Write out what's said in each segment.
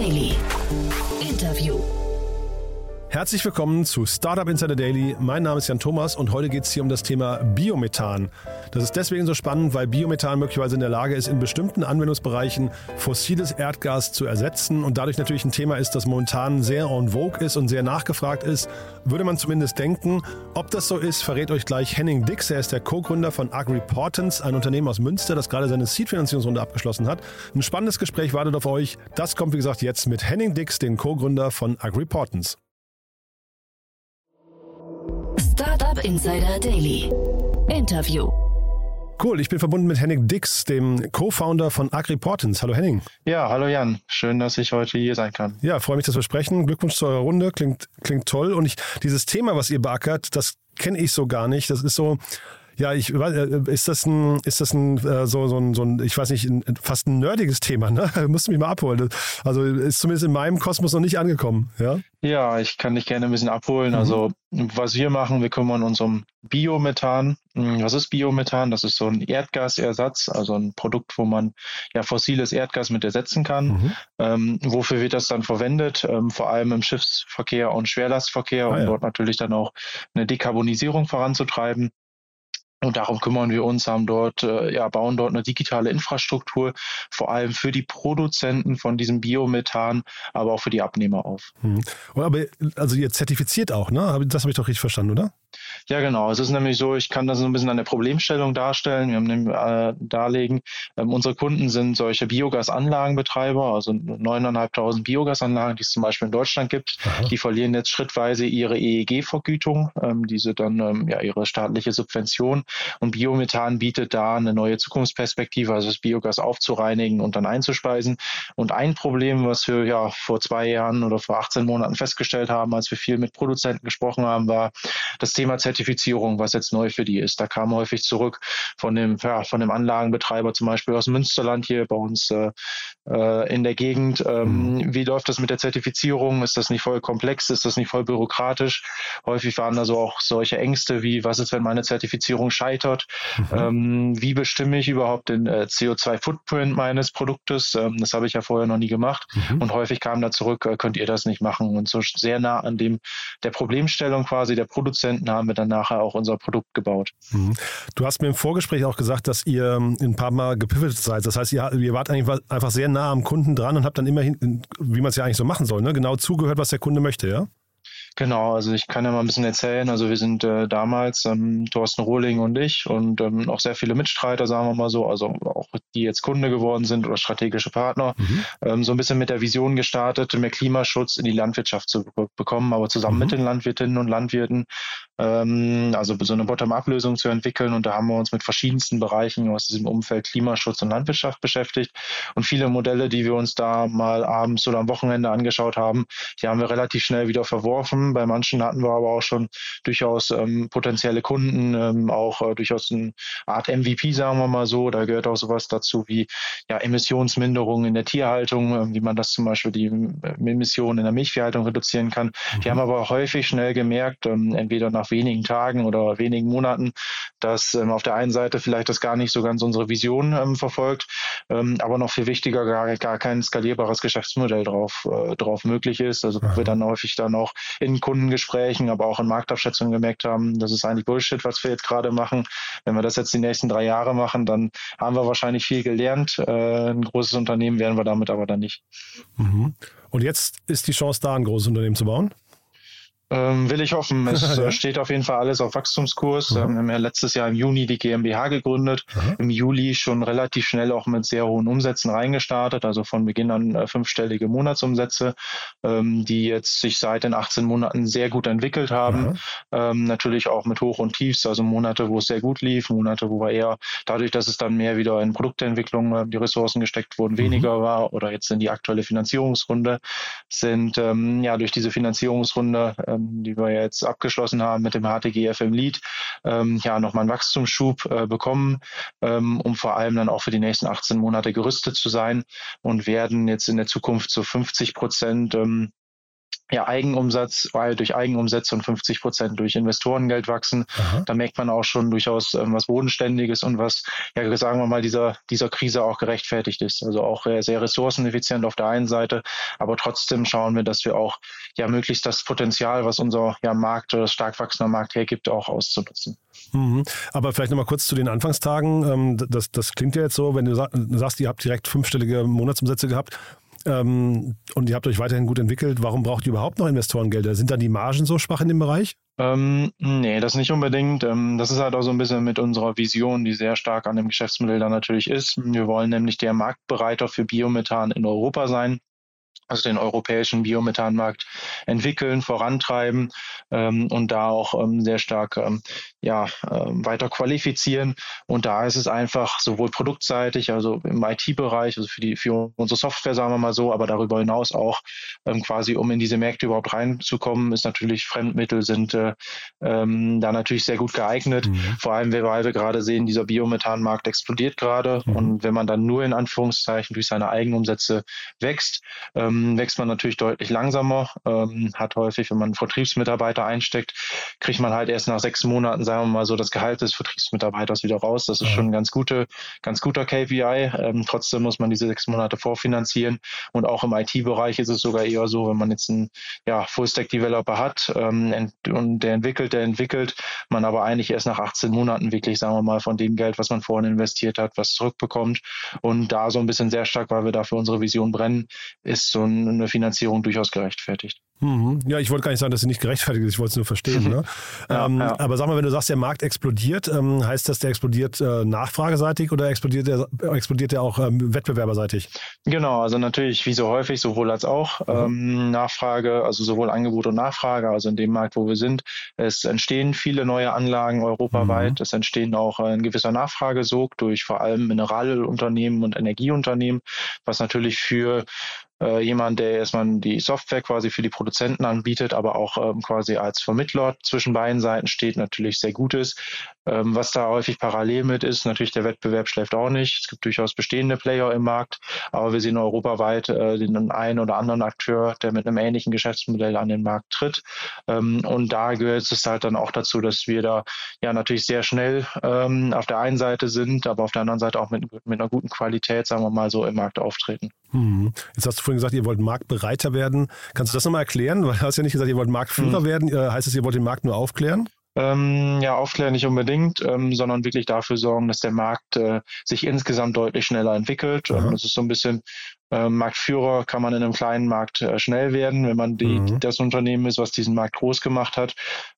Daily. Herzlich willkommen zu Startup Insider Daily. Mein Name ist Jan Thomas und heute geht es hier um das Thema Biomethan. Das ist deswegen so spannend, weil Biomethan möglicherweise in der Lage ist, in bestimmten Anwendungsbereichen fossiles Erdgas zu ersetzen und dadurch natürlich ein Thema ist, das momentan sehr en vogue ist und sehr nachgefragt ist. Würde man zumindest denken. Ob das so ist, verrät euch gleich Henning Dix. Er ist der Co-Gründer von AgriPortance, ein Unternehmen aus Münster, das gerade seine Seed-Finanzierungsrunde abgeschlossen hat. Ein spannendes Gespräch wartet auf euch. Das kommt, wie gesagt, jetzt mit Henning Dix, dem Co-Gründer von AgriPortance. Startup Insider Daily. Interview. Cool, ich bin verbunden mit Henning Dix, dem Co-Founder von AgriPortance. Hallo Henning. Ja, hallo Jan. Schön, dass ich heute hier sein kann. Ja, freue mich, dass wir sprechen. Glückwunsch zu eurer Runde. Klingt, klingt toll. Und ich, dieses Thema, was ihr beackert, das kenne ich so gar nicht. Das ist so, ja, ich äh, ist das ein, ist das ein, äh, so, so ein, so ein, ich weiß nicht, ein, fast ein nerdiges Thema, ne? Musst du mich mal abholen. Also ist zumindest in meinem Kosmos noch nicht angekommen, ja? Ja, ich kann dich gerne ein bisschen abholen. Mhm. Also, was wir machen, wir kümmern uns um Biomethan. Hm, was ist Biomethan? Das ist so ein Erdgasersatz, also ein Produkt, wo man ja fossiles Erdgas mit ersetzen kann. Mhm. Ähm, wofür wird das dann verwendet? Ähm, vor allem im Schiffsverkehr und Schwerlastverkehr, ah, um ja. dort natürlich dann auch eine Dekarbonisierung voranzutreiben. Und darum kümmern wir uns, haben dort, äh, ja, bauen dort eine digitale Infrastruktur, vor allem für die Produzenten von diesem Biomethan, aber auch für die Abnehmer auf. Hm. Aber also ihr zertifiziert auch, ne? Das habe ich doch richtig verstanden, oder? Ja, genau. Es ist nämlich so, ich kann das so ein bisschen an der Problemstellung darstellen. Wir haben nämlich, äh, darlegen, ähm, unsere Kunden sind solche Biogasanlagenbetreiber, also 9.500 Biogasanlagen, die es zum Beispiel in Deutschland gibt. Aha. Die verlieren jetzt schrittweise ihre EEG-Vergütung, ähm, diese dann ähm, ja ihre staatliche Subvention. Und Biomethan bietet da eine neue Zukunftsperspektive, also das Biogas aufzureinigen und dann einzuspeisen. Und ein Problem, was wir ja vor zwei Jahren oder vor 18 Monaten festgestellt haben, als wir viel mit Produzenten gesprochen haben, war das Thema Zertifizierung, was jetzt neu für die ist. Da kam häufig zurück von dem, ja, von dem Anlagenbetreiber zum Beispiel aus Münsterland hier bei uns äh, äh in der Gegend. Ähm, mhm. Wie läuft das mit der Zertifizierung? Ist das nicht voll komplex? Ist das nicht voll bürokratisch? Häufig waren da so auch solche Ängste wie, was ist, wenn meine Zertifizierung scheitert? Mhm. Ähm, wie bestimme ich überhaupt den äh, CO2-Footprint meines Produktes? Ähm, das habe ich ja vorher noch nie gemacht. Mhm. Und häufig kam da zurück, äh, könnt ihr das nicht machen? Und so sehr nah an dem der Problemstellung quasi der Produzenten haben wir dann nachher auch unser Produkt gebaut. Mhm. Du hast mir im Vorgespräch auch gesagt, dass ihr ähm, ein paar Mal gepivotet seid. Das heißt, ihr, ihr wart eigentlich einfach sehr nah am Kunden dran und habt dann immerhin, wie man es ja eigentlich so machen soll, ne? genau zugehört, was der Kunde möchte, ja? Genau, also ich kann ja mal ein bisschen erzählen. Also wir sind äh, damals, ähm, Thorsten Rohling und ich und ähm, auch sehr viele Mitstreiter, sagen wir mal so, also auch die jetzt Kunde geworden sind oder strategische Partner, mhm. ähm, so ein bisschen mit der Vision gestartet, mehr Klimaschutz in die Landwirtschaft zu bekommen, aber zusammen mhm. mit den Landwirtinnen und Landwirten, also so eine Bottom-up-Lösung zu entwickeln. Und da haben wir uns mit verschiedensten Bereichen aus diesem Umfeld Klimaschutz und Landwirtschaft beschäftigt. Und viele Modelle, die wir uns da mal abends oder am Wochenende angeschaut haben, die haben wir relativ schnell wieder verworfen. Bei manchen hatten wir aber auch schon durchaus ähm, potenzielle Kunden, ähm, auch äh, durchaus eine Art MVP, sagen wir mal so. Da gehört auch sowas dazu wie ja, Emissionsminderung in der Tierhaltung, äh, wie man das zum Beispiel die äh, Emissionen in der Milchviehhaltung reduzieren kann. Mhm. Die haben aber häufig schnell gemerkt, ähm, entweder nach wenigen Tagen oder wenigen Monaten, dass ähm, auf der einen Seite vielleicht das gar nicht so ganz unsere Vision ähm, verfolgt, ähm, aber noch viel wichtiger gar, gar kein skalierbares Geschäftsmodell drauf, äh, drauf möglich ist. Also wir dann häufig dann auch in in Kundengesprächen, aber auch in Marktabschätzungen gemerkt haben, das ist eigentlich Bullshit, was wir jetzt gerade machen. Wenn wir das jetzt die nächsten drei Jahre machen, dann haben wir wahrscheinlich viel gelernt. Äh, ein großes Unternehmen werden wir damit aber dann nicht. Mhm. Und jetzt ist die Chance da, ein großes Unternehmen zu bauen? Ähm, will ich hoffen. Es ja. Äh, steht auf jeden Fall alles auf Wachstumskurs. Mhm. Ähm, wir haben ja letztes Jahr im Juni die GmbH gegründet. Mhm. Im Juli schon relativ schnell auch mit sehr hohen Umsätzen reingestartet, also von Beginn an äh, fünfstellige Monatsumsätze, ähm, die jetzt sich seit den 18 Monaten sehr gut entwickelt haben. Mhm. Ähm, natürlich auch mit Hoch und Tiefs, also Monate, wo es sehr gut lief, Monate, wo wir eher dadurch, dass es dann mehr wieder in Produktentwicklung äh, die Ressourcen gesteckt wurden, mhm. weniger war oder jetzt in die aktuelle Finanzierungsrunde sind ähm, ja durch diese Finanzierungsrunde ähm, die wir jetzt abgeschlossen haben mit dem HTG FM Lead, ähm, ja, nochmal einen Wachstumsschub äh, bekommen, ähm, um vor allem dann auch für die nächsten 18 Monate gerüstet zu sein und werden jetzt in der Zukunft zu 50 Prozent ähm, ja, Eigenumsatz, weil durch Eigenumsätze und 50 Prozent durch Investorengeld wachsen. Aha. Da merkt man auch schon durchaus ähm, was Bodenständiges und was, ja, sagen wir mal, dieser, dieser Krise auch gerechtfertigt ist. Also auch äh, sehr ressourceneffizient auf der einen Seite, aber trotzdem schauen wir, dass wir auch ja möglichst das Potenzial, was unser ja, Markt oder stark wachsender Markt hergibt, auch auszunutzen. Mhm. Aber vielleicht nochmal kurz zu den Anfangstagen. Ähm, das, das klingt ja jetzt so, wenn du sagst, ihr habt direkt fünfstellige Monatsumsätze gehabt ähm, und ihr habt euch weiterhin gut entwickelt. Warum braucht ihr überhaupt noch Investorengelder? Sind da die Margen so schwach in dem Bereich? Ähm, nee, das nicht unbedingt. Ähm, das ist halt auch so ein bisschen mit unserer Vision, die sehr stark an dem Geschäftsmodell da natürlich ist. Wir wollen nämlich der Marktbereiter für Biomethan in Europa sein also den europäischen Biomethanmarkt entwickeln, vorantreiben ähm, und da auch ähm, sehr stark ähm, ja, ähm, weiter qualifizieren. Und da ist es einfach sowohl produktseitig, also im IT-Bereich, also für die für unsere Software, sagen wir mal so, aber darüber hinaus auch ähm, quasi, um in diese Märkte überhaupt reinzukommen, ist natürlich Fremdmittel sind äh, ähm, da natürlich sehr gut geeignet. Mhm. Vor allem, weil wir gerade sehen, dieser Biomethanmarkt explodiert gerade. Mhm. Und wenn man dann nur in Anführungszeichen durch seine Eigenumsätze wächst, ähm, ähm, wächst man natürlich deutlich langsamer, ähm, hat häufig, wenn man einen Vertriebsmitarbeiter einsteckt, kriegt man halt erst nach sechs Monaten, sagen wir mal so, das Gehalt des Vertriebsmitarbeiters wieder raus. Das ist schon ein ganz, gute, ganz guter KPI. Ähm, trotzdem muss man diese sechs Monate vorfinanzieren. Und auch im IT-Bereich ist es sogar eher so, wenn man jetzt einen ja, Full-Stack-Developer hat ähm, und der entwickelt, der entwickelt, man aber eigentlich erst nach 18 Monaten wirklich, sagen wir mal, von dem Geld, was man vorhin investiert hat, was zurückbekommt. Und da so ein bisschen sehr stark, weil wir da für unsere Vision brennen, ist so eine Finanzierung durchaus gerechtfertigt. Mhm. Ja, ich wollte gar nicht sagen, dass sie nicht gerechtfertigt ist, ich wollte es nur verstehen. Ne? ja, ähm, ja. Aber sag mal, wenn du sagst, der Markt explodiert, ähm, heißt das, der explodiert äh, nachfrageseitig oder explodiert der, explodiert der auch ähm, wettbewerberseitig? Genau, also natürlich wie so häufig, sowohl als auch mhm. Ähm, Nachfrage, also sowohl Angebot und Nachfrage, also in dem Markt, wo wir sind. Es entstehen viele neue Anlagen europaweit, mhm. es entstehen auch ein gewisser Nachfragesog durch vor allem Mineralunternehmen und Energieunternehmen, was natürlich für äh, jemand, der erstmal die Software quasi für die Produzenten anbietet, aber auch ähm, quasi als Vermittler zwischen beiden Seiten steht, natürlich sehr gut ist. Ähm, was da häufig parallel mit ist, natürlich der Wettbewerb schläft auch nicht. Es gibt durchaus bestehende Player im Markt, aber wir sehen europaweit äh, den einen oder anderen Akteur, der mit einem ähnlichen Geschäftsmodell an den Markt tritt. Ähm, und da gehört es halt dann auch dazu, dass wir da ja natürlich sehr schnell ähm, auf der einen Seite sind, aber auf der anderen Seite auch mit, mit einer guten Qualität, sagen wir mal so, im Markt auftreten. Hm. Jetzt hast du vorhin gesagt, ihr wollt marktbereiter werden. Kannst du das nochmal erklären? Weil du hast ja nicht gesagt, ihr wollt Marktführer hm. werden. Äh, heißt es, ihr wollt den Markt nur aufklären? Ähm, ja, aufklären nicht unbedingt, ähm, sondern wirklich dafür sorgen, dass der Markt äh, sich insgesamt deutlich schneller entwickelt. Ähm, das ist so ein bisschen äh, Marktführer kann man in einem kleinen Markt äh, schnell werden. Wenn man die, mhm. das Unternehmen ist, was diesen Markt groß gemacht hat,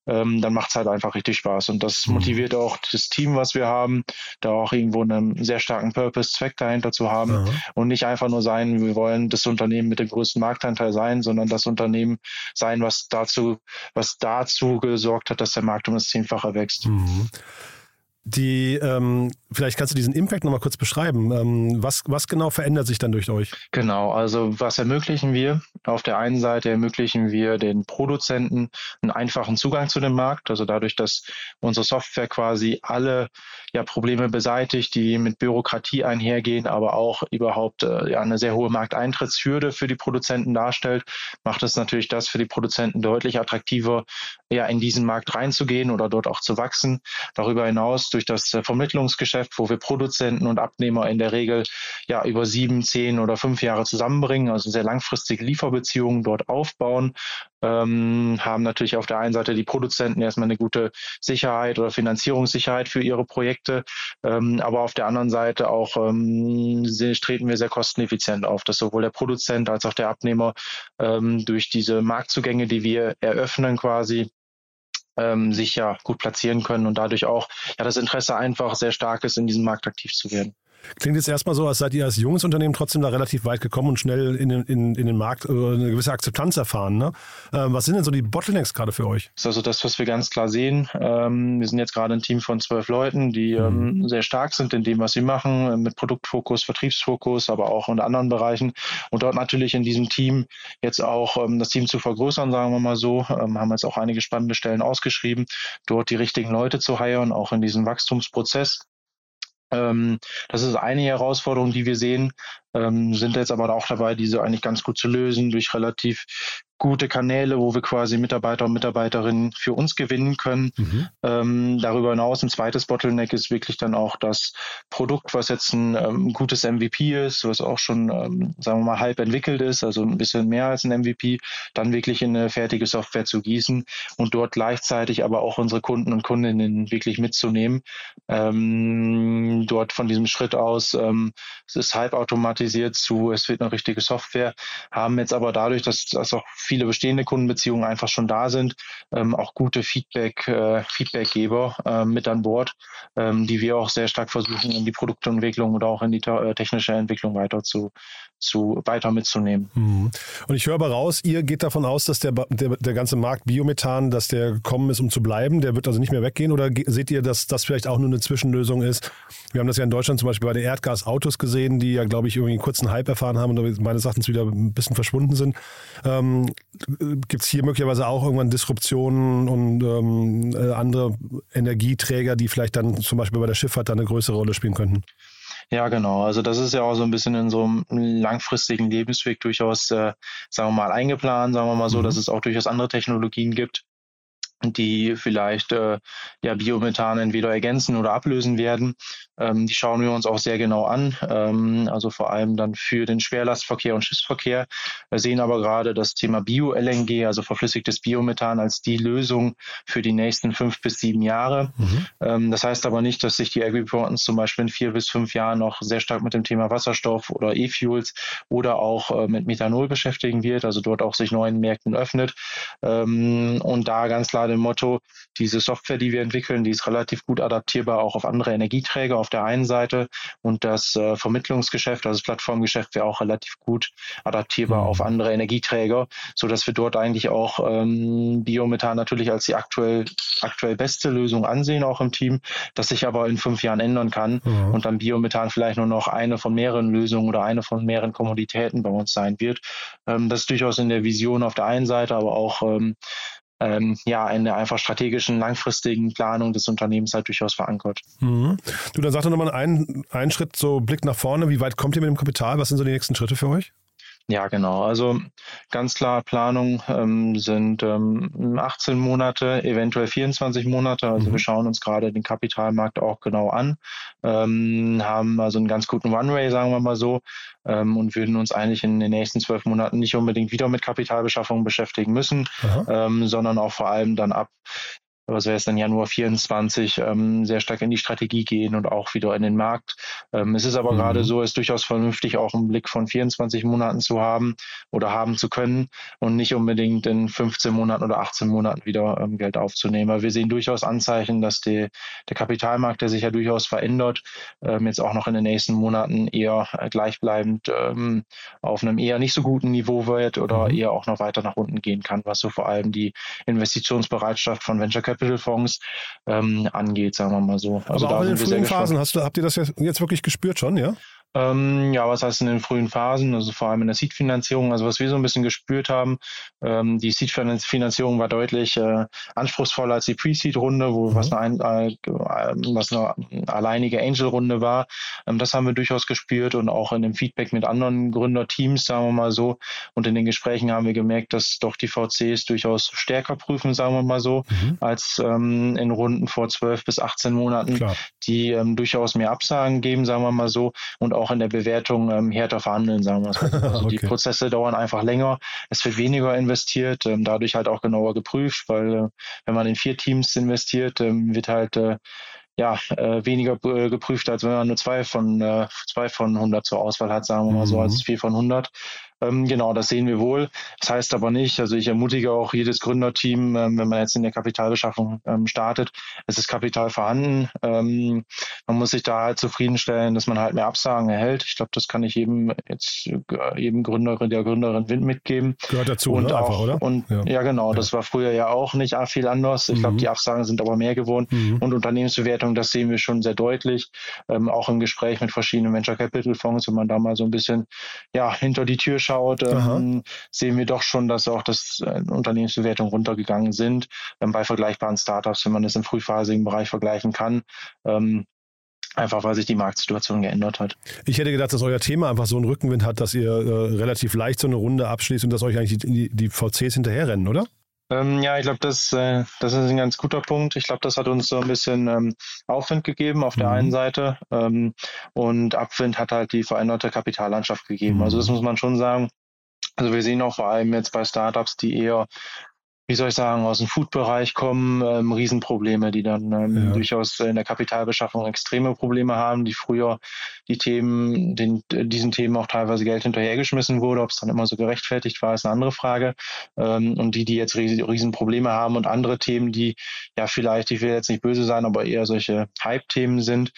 ähm, dann macht es halt einfach richtig Spaß. Und das mhm. motiviert auch das Team, was wir haben, da auch irgendwo einen sehr starken Purpose, Zweck dahinter zu haben mhm. und nicht einfach nur sein, wir wollen das Unternehmen mit dem größten Marktanteil sein, sondern das Unternehmen sein, was dazu, was dazu gesorgt hat, dass der Markt um das Zehnfache wächst. Die, ähm, vielleicht kannst du diesen Impact nochmal kurz beschreiben. Ähm, was, was genau verändert sich dann durch euch? Genau, also was ermöglichen wir? Auf der einen Seite ermöglichen wir den Produzenten einen einfachen Zugang zu dem Markt, also dadurch, dass unsere Software quasi alle ja, Probleme beseitigt, die mit Bürokratie einhergehen, aber auch überhaupt äh, ja, eine sehr hohe Markteintrittshürde für die Produzenten darstellt, macht es natürlich das für die Produzenten deutlich attraktiver, ja, in diesen Markt reinzugehen oder dort auch zu wachsen. Darüber hinaus durch das äh, Vermittlungsgeschäft, wo wir Produzenten und Abnehmer in der Regel ja über sieben, zehn oder fünf Jahre zusammenbringen, also sehr langfristige Lieferbeziehungen dort aufbauen, ähm, haben natürlich auf der einen Seite die Produzenten erstmal eine gute Sicherheit oder Finanzierungssicherheit für ihre Projekte, ähm, aber auf der anderen Seite auch ähm, treten wir sehr kosteneffizient auf, dass sowohl der Produzent als auch der Abnehmer ähm, durch diese Marktzugänge, die wir eröffnen quasi, ähm, sich ja gut platzieren können und dadurch auch ja das Interesse einfach sehr stark ist, in diesem Markt aktiv zu werden. Klingt jetzt erstmal so, als seid ihr als junges Unternehmen trotzdem da relativ weit gekommen und schnell in den, in, in den Markt äh, eine gewisse Akzeptanz erfahren. Ne? Ähm, was sind denn so die Bottlenecks gerade für euch? Das ist also das, was wir ganz klar sehen. Ähm, wir sind jetzt gerade ein Team von zwölf Leuten, die ähm, mhm. sehr stark sind in dem, was sie machen, äh, mit Produktfokus, Vertriebsfokus, aber auch in anderen Bereichen. Und dort natürlich in diesem Team jetzt auch ähm, das Team zu vergrößern, sagen wir mal so, ähm, haben jetzt auch einige spannende Stellen ausgeschrieben, dort die richtigen Leute zu heiren, auch in diesem Wachstumsprozess. Ähm, das ist eine Herausforderung, die wir sehen. Ähm, sind jetzt aber auch dabei, diese eigentlich ganz gut zu lösen durch relativ gute Kanäle, wo wir quasi Mitarbeiter und Mitarbeiterinnen für uns gewinnen können. Mhm. Ähm, darüber hinaus ein zweites Bottleneck ist wirklich dann auch das Produkt, was jetzt ein ähm, gutes MVP ist, was auch schon, ähm, sagen wir mal, halb entwickelt ist, also ein bisschen mehr als ein MVP, dann wirklich in eine fertige Software zu gießen und dort gleichzeitig aber auch unsere Kunden und Kundinnen wirklich mitzunehmen. Ähm, dort von diesem Schritt aus, ähm, es ist halb automatisiert zu, es wird eine richtige Software, haben jetzt aber dadurch, dass, dass auch viele bestehende Kundenbeziehungen einfach schon da sind, ähm, auch gute Feedback, äh, Feedbackgeber äh, mit an Bord, ähm, die wir auch sehr stark versuchen, in die Produktentwicklung oder auch in die äh, technische Entwicklung weiter zu, zu weiter mitzunehmen. Mhm. Und ich höre aber raus, ihr geht davon aus, dass der, der, der ganze Markt Biomethan, dass der gekommen ist, um zu bleiben, der wird also nicht mehr weggehen oder seht ihr, dass das vielleicht auch nur eine Zwischenlösung ist? Wir haben das ja in Deutschland zum Beispiel bei den Erdgasautos gesehen, die ja, glaube ich, irgendwie einen kurzen Hype erfahren haben und meines Erachtens wieder ein bisschen verschwunden sind. Ähm, Gibt es hier möglicherweise auch irgendwann Disruptionen und ähm, äh, andere Energieträger, die vielleicht dann zum Beispiel bei der Schifffahrt dann eine größere Rolle spielen könnten? Ja, genau. Also das ist ja auch so ein bisschen in so einem langfristigen Lebensweg durchaus, äh, sagen wir mal, eingeplant, sagen wir mal so, mhm. dass es auch durchaus andere Technologien gibt, die vielleicht äh, ja, Biomethan entweder ergänzen oder ablösen werden. Ähm, die schauen wir uns auch sehr genau an, ähm, also vor allem dann für den Schwerlastverkehr und Schiffsverkehr. Wir sehen aber gerade das Thema Bio-LNG, also verflüssigtes Biomethan, als die Lösung für die nächsten fünf bis sieben Jahre. Mhm. Ähm, das heißt aber nicht, dass sich die Agriportants zum Beispiel in vier bis fünf Jahren noch sehr stark mit dem Thema Wasserstoff oder E-Fuels oder auch äh, mit Methanol beschäftigen wird, also dort auch sich neuen Märkten öffnet. Ähm, und da ganz klar dem Motto, diese Software, die wir entwickeln, die ist relativ gut adaptierbar auch auf andere Energieträger auf der einen Seite und das äh, Vermittlungsgeschäft, also das Plattformgeschäft wäre auch relativ gut adaptierbar mhm. auf andere Energieträger, so dass wir dort eigentlich auch ähm, Biomethan natürlich als die aktuell aktuell beste Lösung ansehen, auch im Team, das sich aber in fünf Jahren ändern kann mhm. und dann Biomethan vielleicht nur noch eine von mehreren Lösungen oder eine von mehreren Kommoditäten bei uns sein wird. Ähm, das ist durchaus in der Vision auf der einen Seite, aber auch ähm, ähm, ja, in der einfach strategischen, langfristigen Planung des Unternehmens halt durchaus verankert. Mhm. Du, dann sag doch nochmal einen, einen Schritt, so Blick nach vorne. Wie weit kommt ihr mit dem Kapital? Was sind so die nächsten Schritte für euch? Ja, genau. Also ganz klar, Planung ähm, sind ähm, 18 Monate, eventuell 24 Monate. Also mhm. wir schauen uns gerade den Kapitalmarkt auch genau an, ähm, haben also einen ganz guten Runway, sagen wir mal so, ähm, und würden uns eigentlich in den nächsten zwölf Monaten nicht unbedingt wieder mit Kapitalbeschaffung beschäftigen müssen, ähm, sondern auch vor allem dann ab was wäre es dann Januar 24, ähm, sehr stark in die Strategie gehen und auch wieder in den Markt. Ähm, es ist aber mhm. gerade so, es ist durchaus vernünftig, auch einen Blick von 24 Monaten zu haben oder haben zu können und nicht unbedingt in 15 Monaten oder 18 Monaten wieder ähm, Geld aufzunehmen. Aber wir sehen durchaus Anzeichen, dass die, der Kapitalmarkt, der sich ja durchaus verändert, ähm, jetzt auch noch in den nächsten Monaten eher gleichbleibend ähm, auf einem eher nicht so guten Niveau wird oder mhm. eher auch noch weiter nach unten gehen kann, was so vor allem die Investitionsbereitschaft von Venture Capital Capital-Fonds ähm, angeht, sagen wir mal so. Also Aber auch in den frühen Phasen hast du, habt ihr das jetzt wirklich gespürt schon, ja? Ähm, ja, was heißt in den frühen Phasen, also vor allem in der Seed-Finanzierung, also was wir so ein bisschen gespürt haben, ähm, die Seed-Finanzierung war deutlich äh, anspruchsvoller als die Pre-Seed-Runde, wo mhm. was, eine, äh, was eine alleinige Angel-Runde war. Ähm, das haben wir durchaus gespürt und auch in dem Feedback mit anderen Gründerteams, sagen wir mal so. Und in den Gesprächen haben wir gemerkt, dass doch die VCs durchaus stärker prüfen, sagen wir mal so, mhm. als ähm, in Runden vor 12 bis 18 Monaten, Klar. die ähm, durchaus mehr Absagen geben, sagen wir mal so, und auch auch in der Bewertung ähm, härter verhandeln, sagen wir es mal. Also okay. die Prozesse dauern einfach länger, es wird weniger investiert, ähm, dadurch halt auch genauer geprüft, weil äh, wenn man in vier Teams investiert, ähm, wird halt äh, ja, äh, weniger äh, geprüft, als wenn man nur zwei von, äh, zwei von 100 zur Auswahl hat, sagen wir mal so, als mhm. vier von 100. Ähm, genau, das sehen wir wohl. Das heißt aber nicht, also ich ermutige auch jedes Gründerteam, ähm, wenn man jetzt in der Kapitalbeschaffung ähm, startet, es ist Kapital vorhanden. Ähm, man muss sich da halt zufriedenstellen, dass man halt mehr Absagen erhält. Ich glaube, das kann ich jedem jetzt äh, jedem Gründerin, der Gründerin Wind mitgeben. Gehört dazu, und ne? auch, Einfach, oder? Und ja, ja genau, ja. das war früher ja auch nicht viel anders. Ich mhm. glaube, die Absagen sind aber mehr geworden. Mhm. Und Unternehmensbewertung, das sehen wir schon sehr deutlich. Ähm, auch im Gespräch mit verschiedenen Venture Capital Fonds, wenn man da mal so ein bisschen ja hinter die Tür schaut anschaut, ähm, sehen wir doch schon, dass auch das äh, Unternehmensbewertungen runtergegangen sind ähm, bei vergleichbaren Startups, wenn man das im frühphasigen Bereich vergleichen kann. Ähm, einfach weil sich die Marktsituation geändert hat. Ich hätte gedacht, dass euer Thema einfach so einen Rückenwind hat, dass ihr äh, relativ leicht so eine Runde abschließt und dass euch eigentlich die, die, die VCs hinterherrennen, oder? Ähm, ja, ich glaube, das, äh, das ist ein ganz guter Punkt. Ich glaube, das hat uns so ein bisschen ähm, Aufwind gegeben auf der mhm. einen Seite ähm, und Abwind hat halt die veränderte Kapitallandschaft gegeben. Mhm. Also das muss man schon sagen. Also wir sehen auch vor allem jetzt bei Startups, die eher wie soll ich sagen, aus dem Food-Bereich kommen, ähm, Riesenprobleme, die dann ähm, ja. durchaus in der Kapitalbeschaffung extreme Probleme haben, die früher die Themen, den, diesen Themen auch teilweise Geld hinterhergeschmissen wurde. Ob es dann immer so gerechtfertigt war, ist eine andere Frage. Ähm, und die, die jetzt Riesenprobleme haben und andere Themen, die ja vielleicht, ich will jetzt nicht böse sein, aber eher solche Hype-Themen sind,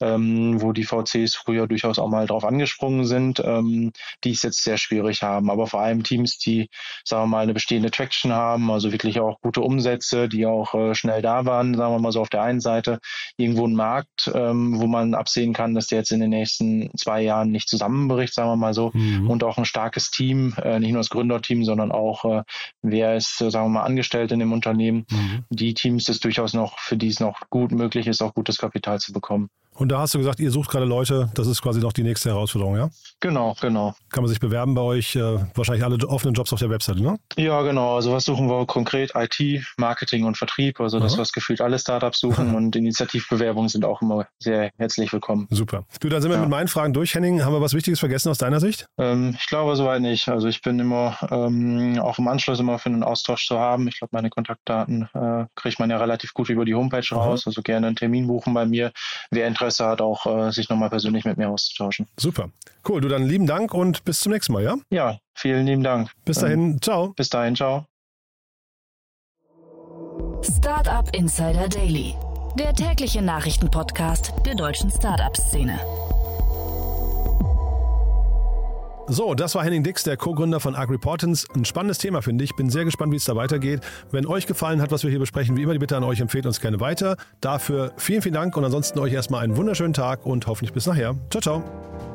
ähm, wo die VCs früher durchaus auch mal drauf angesprungen sind, ähm, die es jetzt sehr schwierig haben. Aber vor allem Teams, die, sagen wir mal, eine bestehende Traction haben, also wirklich auch gute Umsätze, die auch äh, schnell da waren, sagen wir mal so auf der einen Seite, irgendwo ein Markt, ähm, wo man absehen kann, dass der jetzt in den nächsten zwei Jahren nicht zusammenbricht, sagen wir mal so, mhm. und auch ein starkes Team, äh, nicht nur das Gründerteam, sondern auch, äh, wer ist, äh, sagen wir mal, angestellt in dem Unternehmen. Mhm. Die Teams ist durchaus noch, für die es noch gut möglich ist, auch gutes Kapital zu bekommen. Und da hast du gesagt, ihr sucht gerade Leute, das ist quasi noch die nächste Herausforderung, ja? Genau, genau. Kann man sich bewerben bei euch? Äh, wahrscheinlich alle offenen Jobs auf der Webseite, ne? Ja, genau. Also was suchen wir konkret? IT, Marketing und Vertrieb, also das, was gefühlt alle Startups suchen und Initiativbewerbungen sind auch immer sehr herzlich willkommen. Super. Du, dann sind wir ja. mit meinen Fragen durch, Henning. Haben wir was Wichtiges vergessen aus deiner Sicht? Ähm, ich glaube soweit nicht. Also ich bin immer ähm, auch im Anschluss immer für einen Austausch zu haben. Ich glaube, meine Kontaktdaten äh, kriegt man ja relativ gut über die Homepage raus. Also gerne einen Termin buchen bei mir. Wer Interesse hat, auch äh, sich nochmal persönlich mit mir auszutauschen. Super. Cool, du dann lieben Dank und bis zum nächsten Mal, ja? Ja, vielen lieben Dank. Bis dahin, ähm, ciao. Bis dahin, ciao. Startup Insider Daily, der tägliche Nachrichtenpodcast der deutschen Startup-Szene. So, das war Henning Dix, der Co-Gründer von AgriPortance. Ein spannendes Thema, finde ich. Bin sehr gespannt, wie es da weitergeht. Wenn euch gefallen hat, was wir hier besprechen, wie immer die Bitte an euch, empfehlt uns gerne weiter. Dafür vielen, vielen Dank und ansonsten euch erstmal einen wunderschönen Tag und hoffentlich bis nachher. Ciao, ciao.